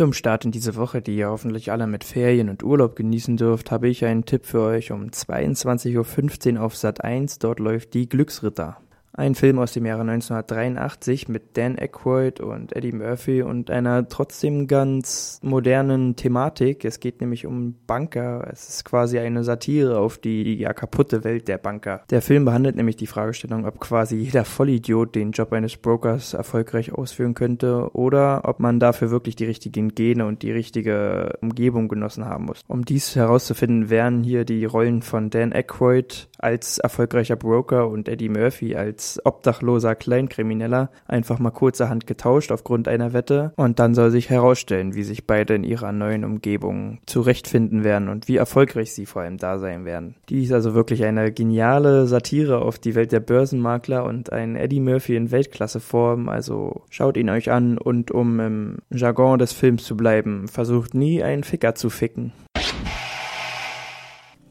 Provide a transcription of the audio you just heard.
Zum Start in diese Woche, die ihr hoffentlich alle mit Ferien und Urlaub genießen dürft, habe ich einen Tipp für euch um 22.15 Uhr auf Sat 1. Dort läuft die Glücksritter. Ein Film aus dem Jahre 1983 mit Dan Aykroyd und Eddie Murphy und einer trotzdem ganz modernen Thematik. Es geht nämlich um Banker. Es ist quasi eine Satire auf die ja kaputte Welt der Banker. Der Film behandelt nämlich die Fragestellung, ob quasi jeder Vollidiot den Job eines Brokers erfolgreich ausführen könnte oder ob man dafür wirklich die richtigen Gene und die richtige Umgebung genossen haben muss. Um dies herauszufinden, wären hier die Rollen von Dan Aykroyd als erfolgreicher Broker und Eddie Murphy als als obdachloser Kleinkrimineller einfach mal kurzerhand getauscht aufgrund einer Wette und dann soll sich herausstellen, wie sich beide in ihrer neuen Umgebung zurechtfinden werden und wie erfolgreich sie vor allem da sein werden. Die ist also wirklich eine geniale Satire auf die Welt der Börsenmakler und ein Eddie Murphy in Weltklasseform, also schaut ihn euch an und um im Jargon des Films zu bleiben, versucht nie einen Ficker zu ficken.